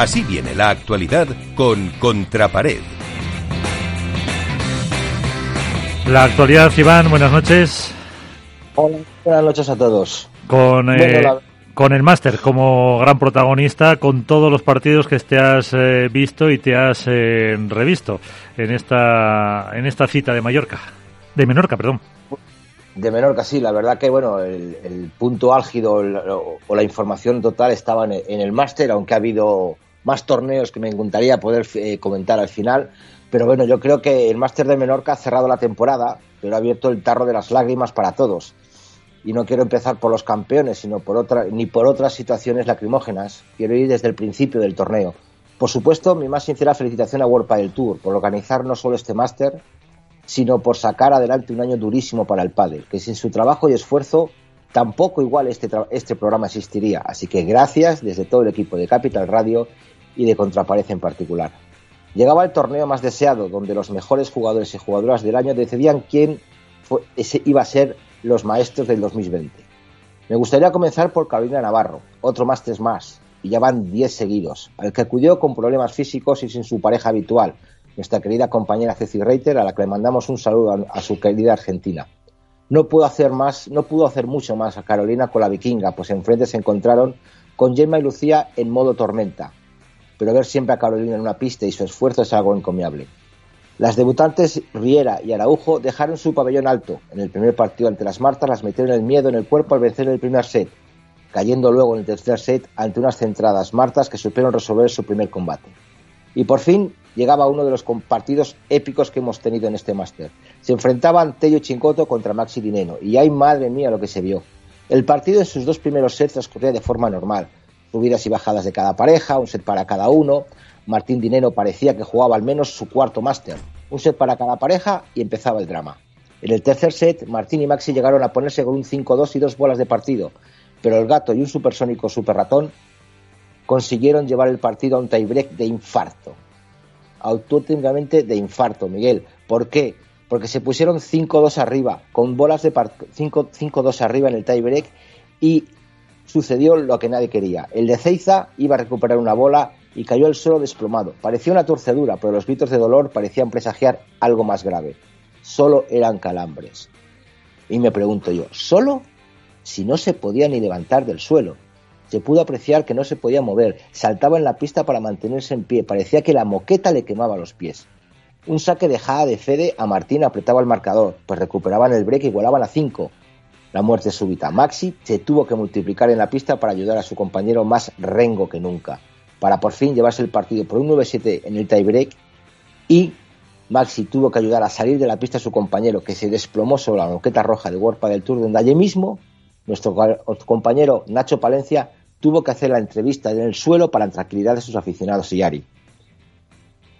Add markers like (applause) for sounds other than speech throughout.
Así viene la actualidad con Contrapared. La actualidad, Iván, buenas noches. Hola, buenas noches a todos. Con, eh, con el máster como gran protagonista, con todos los partidos que te has eh, visto y te has eh, revisto en esta, en esta cita de Mallorca. De Menorca, perdón. De Menorca, sí, la verdad que bueno, el, punto álgido o, la información total estaba en, el máster, aunque ha habido más torneos que me encantaría poder eh, comentar al final. Pero bueno, yo creo que el máster de Menorca ha cerrado la temporada, pero ha abierto el tarro de las lágrimas para todos. Y no quiero empezar por los campeones, sino por otra, ni por otras situaciones lacrimógenas. Quiero ir desde el principio del torneo. Por supuesto, mi más sincera felicitación a World Padel Tour por organizar no solo este máster, sino por sacar adelante un año durísimo para el pádel, que sin su trabajo y esfuerzo tampoco igual este, este programa existiría. Así que gracias desde todo el equipo de Capital Radio y de Contrapared en particular. Llegaba el torneo más deseado, donde los mejores jugadores y jugadoras del año decidían quién iba a ser los maestros del 2020. Me gustaría comenzar por Carolina Navarro, otro máster más, y ya van 10 seguidos, al que acudió con problemas físicos y sin su pareja habitual, nuestra querida compañera Ceci Reiter, a la que le mandamos un saludo a, su querida Argentina. No pudo hacer más, no pudo hacer mucho más a Carolina con la vikinga, pues enfrente se encontraron con Gemma y Lucía en modo tormenta. Pero ver siempre a Carolina en una pista y su esfuerzo es algo encomiable. Las debutantes Riera y Araujo dejaron su pabellón alto. En el primer partido ante las Martas las metieron el miedo en el cuerpo al vencer el primer set, cayendo luego en el tercer set ante unas centradas Martas que supieron resolver su primer combate. Y por fin llegaba uno de los partidos épicos que hemos tenido en este máster. Se enfrentaban Tello Chincoto contra Maxi Dineno y ay madre mía lo que se vio. El partido en sus dos primeros sets transcurría de forma normal, subidas y bajadas de cada pareja, un set para cada uno. Martín Dineno parecía que jugaba al menos su cuarto máster, un set para cada pareja y empezaba el drama. En el tercer set, Martín y Maxi llegaron a ponerse con un 5-2 y dos bolas de partido, pero el gato y un supersónico super ratón consiguieron llevar el partido a un tiebreak de infarto auténticamente de infarto, Miguel. ¿Por qué? Porque se pusieron 5-2 arriba, con bolas de 5-2 arriba en el tiebreak y sucedió lo que nadie quería. El de Ceiza iba a recuperar una bola y cayó al suelo desplomado. Parecía una torcedura, pero los gritos de dolor parecían presagiar algo más grave. Solo eran calambres. Y me pregunto yo, ¿solo? Si no se podía ni levantar del suelo se pudo apreciar que no se podía mover, saltaba en la pista para mantenerse en pie, parecía que la moqueta le quemaba los pies. Un saque dejada de Fede a Martín apretaba el marcador, pues recuperaban el break y igualaban a 5. La muerte súbita. Maxi se tuvo que multiplicar en la pista para ayudar a su compañero más rengo que nunca, para por fin llevarse el partido por un 9-7 en el tiebreak y Maxi tuvo que ayudar a salir de la pista a su compañero que se desplomó sobre la moqueta roja de Warpa del Tour, donde allí mismo nuestro compañero Nacho Palencia tuvo que hacer la entrevista en el suelo para la tranquilidad de sus aficionados y Ari.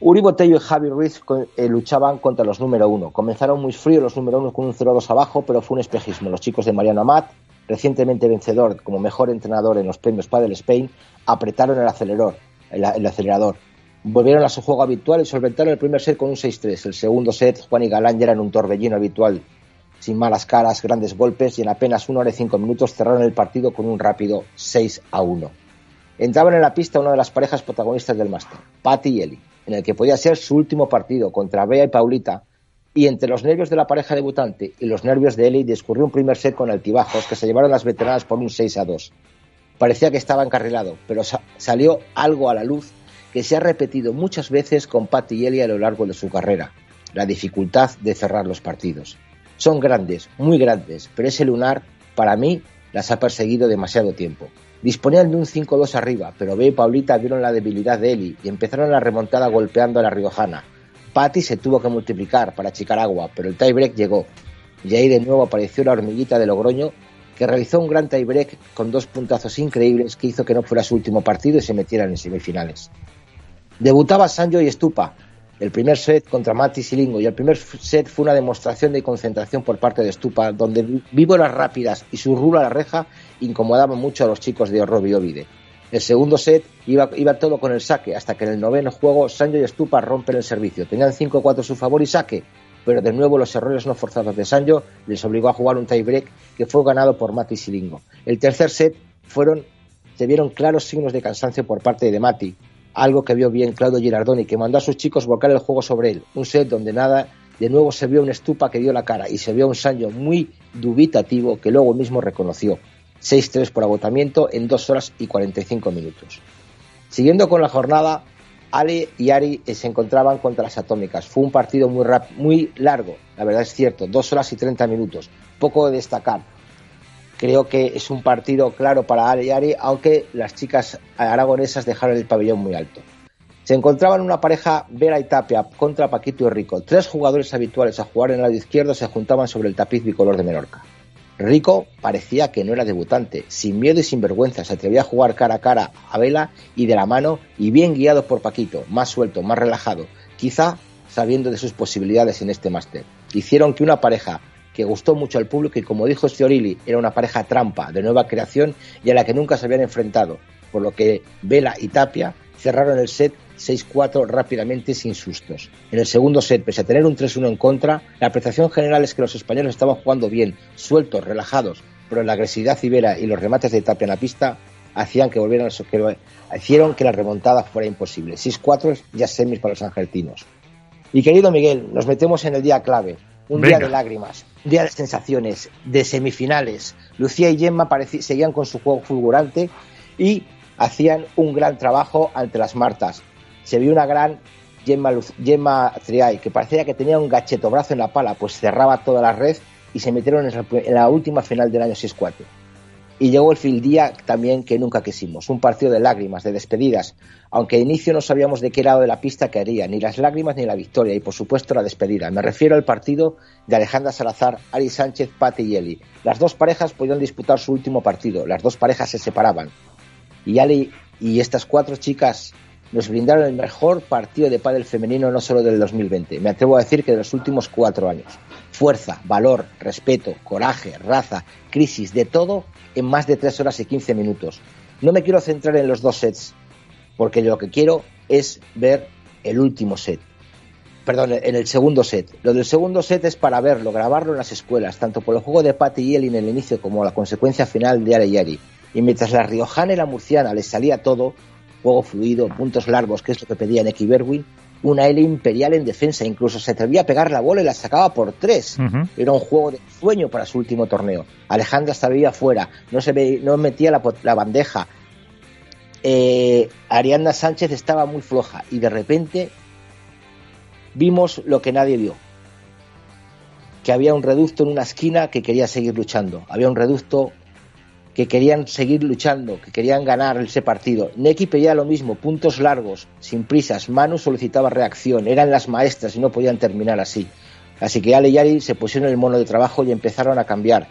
Uri Botello y Javi Ruiz eh, luchaban contra los número uno. Comenzaron muy fríos los número uno con un 0-2 abajo, pero fue un espejismo. Los chicos de Mariano Amat, recientemente vencedor como mejor entrenador en los premios Padel Spain, apretaron el acelerador, el, acelerador. Volvieron a su juego habitual y solventaron el primer set con un 6-3. El segundo set, Juan y Galán ya eran un torbellino habitual sin malas caras, grandes golpes y en apenas una hora y cinco minutos cerraron el partido con un rápido 6 a 1. Entraban en la pista una de las parejas protagonistas del máster, Patty y Eli, en el que podía ser su último partido contra Bea y Paulita, y entre los nervios de la pareja debutante y los nervios de Eli discurrió un primer set con altibajos que se llevaron las veteranas por un 6 a 2. Parecía que estaba encarrilado, pero salió algo a la luz que se ha repetido muchas veces con Patty y Eli a lo largo de su carrera, la dificultad de cerrar los partidos. Son grandes, muy grandes, pero ese lunar, para mí, las ha perseguido demasiado tiempo. Disponían de un 5-2 arriba, pero Bea y Paulita vieron la debilidad de Eli y empezaron la remontada golpeando a la riojana. Patty se tuvo que multiplicar para achicar agua, pero el tiebreak llegó. Y ahí de nuevo apareció la hormiguita de Logroño, que realizó un gran tiebreak con dos puntazos increíbles que hizo que no fuera su último partido y se metieran en semifinales. Debutaba Sanjo y Estupa, el primer set contra Mati Silingo y el primer set fue una demostración de concentración por parte de Stupa, donde víboras rápidas y su rulo a la reja incomodaban mucho a los chicos de Robbie Ovide. El segundo set iba, todo con el saque, hasta que en el noveno juego Sanjo y Stupa rompen el servicio. Tenían 5-4 a su favor y saque, pero de nuevo los errores no forzados de Sanjo les obligó a jugar un tiebreak que fue ganado por Mati Silingo. El tercer set fueron, se vieron claros signos de cansancio por parte de Mati, algo que vio bien Claudio Girardoni, que mandó a sus chicos volcar el juego sobre él. Un set donde nada, de nuevo se vio un Estupa que dio la cara y se vio un Sancho muy dubitativo que luego mismo reconoció. 6-3 por agotamiento en 2 horas y 45 minutos. Siguiendo con la jornada, Ale y Ari se encontraban contra las atómicas. Fue un partido muy, muy largo, la verdad es cierto, 2 horas y 30 minutos. Poco de destacar. Creo que es un partido claro para y Ari, aunque las chicas aragonesas dejaron el pabellón muy alto. Se encontraban una pareja Vera y Tapia contra Paquito y Rico. Tres jugadores habituales a jugar en el lado izquierdo se juntaban sobre el tapiz bicolor de Menorca. Rico parecía que no era debutante, sin miedo y sin vergüenza, se atrevía a jugar cara a cara a Vela y de la mano y bien guiado por Paquito, más suelto, más relajado, quizá sabiendo de sus posibilidades en este máster. Hicieron que una pareja que gustó mucho al público y como dijo Stiorili, era una pareja trampa, de nueva creación y a la que nunca se habían enfrentado, por lo que Vela y Tapia cerraron el set 6-4 rápidamente sin sustos. En el segundo set, pese a tener un 3-1 en contra, la apreciación general es que los españoles estaban jugando bien, sueltos, relajados, pero la agresividad ibera y los remates de Tapia en la pista hacían que volvieran que hicieron que la remontada fuera imposible. 6-4 ya semis para los argentinos. Y querido Miguel, nos metemos en el día clave, un día de lágrimas, un día de sensaciones, de semifinales. Lucía y Gemma seguían con su juego fulgurante y hacían un gran trabajo ante las Martas. Se vio una gran Gemma, Gemma Triay, que parecía que tenía un gachetobrazo en la pala, pues cerraba toda la red y se metieron en la última final del año 6-4. Y llegó el fin día también que nunca quisimos, un partido de lágrimas, de despedidas, aunque de inicio no sabíamos de qué lado de la pista caería, ni las lágrimas ni la victoria, y por supuesto la despedida. Me refiero al partido de Alejandra Salazar, Ari Sánchez, Pati y Eli. Las dos parejas podían disputar su último partido, las dos parejas se separaban y Ali y estas cuatro chicas nos brindaron el mejor partido de pádel femenino no solo del 2020, me atrevo a decir que de los últimos cuatro años. Fuerza, valor, respeto, coraje, raza, crisis, de todo en más de tres horas y quince minutos. No me quiero centrar en los dos sets, porque lo que quiero es ver el último set. Perdón, en el segundo set. Lo del segundo set es para verlo, grabarlo en las escuelas, tanto por el juego de Patty y Eli en el inicio como la consecuencia final de Ale y Ari. Y mientras la riojana y la murciana les salía todo, juego fluido, puntos largos, que es lo que pedía Neki Berwin, una L imperial en defensa, incluso se atrevía a pegar la bola y la sacaba por tres. Era un juego de sueño para su último torneo. Alejandra estaba fuera, no se ve, no metía la, bandeja. Eh, Arianda Sánchez estaba muy floja y de repente vimos lo que nadie vio. Que había un reducto en una esquina que quería seguir luchando. Había un reducto que querían seguir luchando, que querían ganar ese partido. Neki pedía lo mismo, puntos largos, sin prisas. Manu solicitaba reacción, eran las maestras y no podían terminar así. Así que Ale y Ari se pusieron el mono de trabajo y empezaron a cambiar.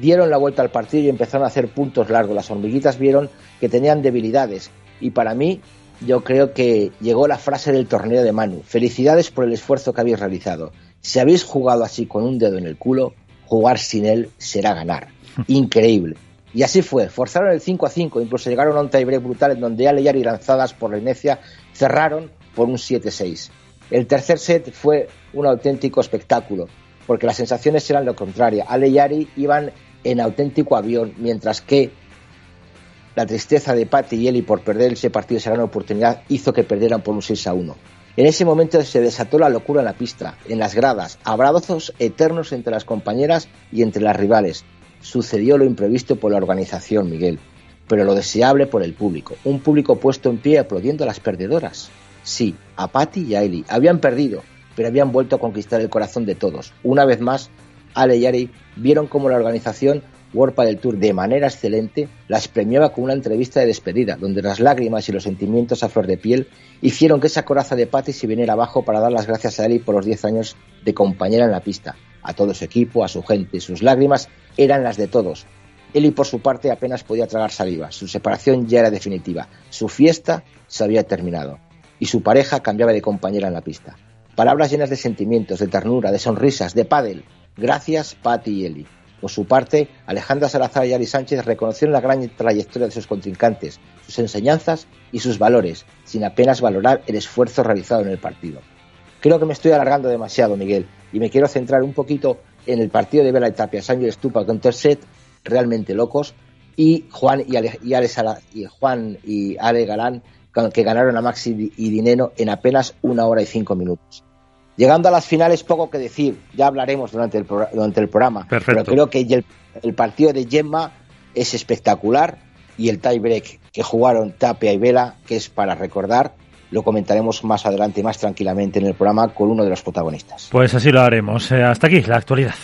Dieron la vuelta al partido y empezaron a hacer puntos largos. Las hormiguitas vieron que tenían debilidades. Y para mí, yo creo que llegó la frase del torneo de Manu. Felicidades por el esfuerzo que habéis realizado. Si habéis jugado así con un dedo en el culo, jugar sin él será ganar. (laughs) Increíble. Y así fue, forzaron el 5 a 5, incluso llegaron a un tiebreak brutal en donde Ale y lanzadas por la inercia cerraron por un 7-6. El tercer set fue un auténtico espectáculo, porque las sensaciones eran lo contrario. Ale y Ari iban en auténtico avión, mientras que la tristeza de Patty y Eli por perder ese partido, esa gran oportunidad, hizo que perdieran por un 6 a 1. En ese momento se desató la locura en la pista, en las gradas, abrazos eternos entre las compañeras y entre las rivales sucedió lo imprevisto por la organización, Miguel, pero lo deseable por el público. Un público puesto en pie aplaudiendo a las perdedoras. Sí, a Patty y a Eli. Habían perdido, pero habían vuelto a conquistar el corazón de todos. Una vez más, Ale y Ari vieron cómo la organización World del Tour de manera excelente las premiaba con una entrevista de despedida, donde las lágrimas y los sentimientos a flor de piel hicieron que esa coraza de Patty se viniera abajo para dar las gracias a Eli por los 10 años de compañera en la pista, a todo su equipo, a su gente. Sus lágrimas eran las de todos. Eli, por su parte, apenas podía tragar saliva. Su separación ya era definitiva. Su fiesta se había terminado. Y su pareja cambiaba de compañera en la pista. Palabras llenas de sentimientos, de ternura, de sonrisas, de pádel. Gracias, Patty y Eli. Por su parte, Alejandra Salazar y Ari Sánchez reconocieron la gran trayectoria de sus contrincantes, sus enseñanzas y sus valores, sin apenas valorar el esfuerzo realizado en el partido. Creo que me estoy alargando demasiado, Miguel, y me quiero centrar un poquito en el partido de Vela y Tapia, Sánchez Estupa con set realmente locos, y Juan y Ale, y, Ale y Juan y Ale Galán, que ganaron a Maxi y Dineno en apenas una hora y cinco minutos. Llegando a las finales, poco que decir, ya hablaremos durante el, durante el programa, pero creo que el, el partido de Gemma es espectacular. Y el tiebreak que jugaron Tapia y Vela, que es para recordar, lo comentaremos más adelante, más tranquilamente en el programa con uno de los protagonistas. Pues así lo haremos. Eh, hasta aquí la actualidad.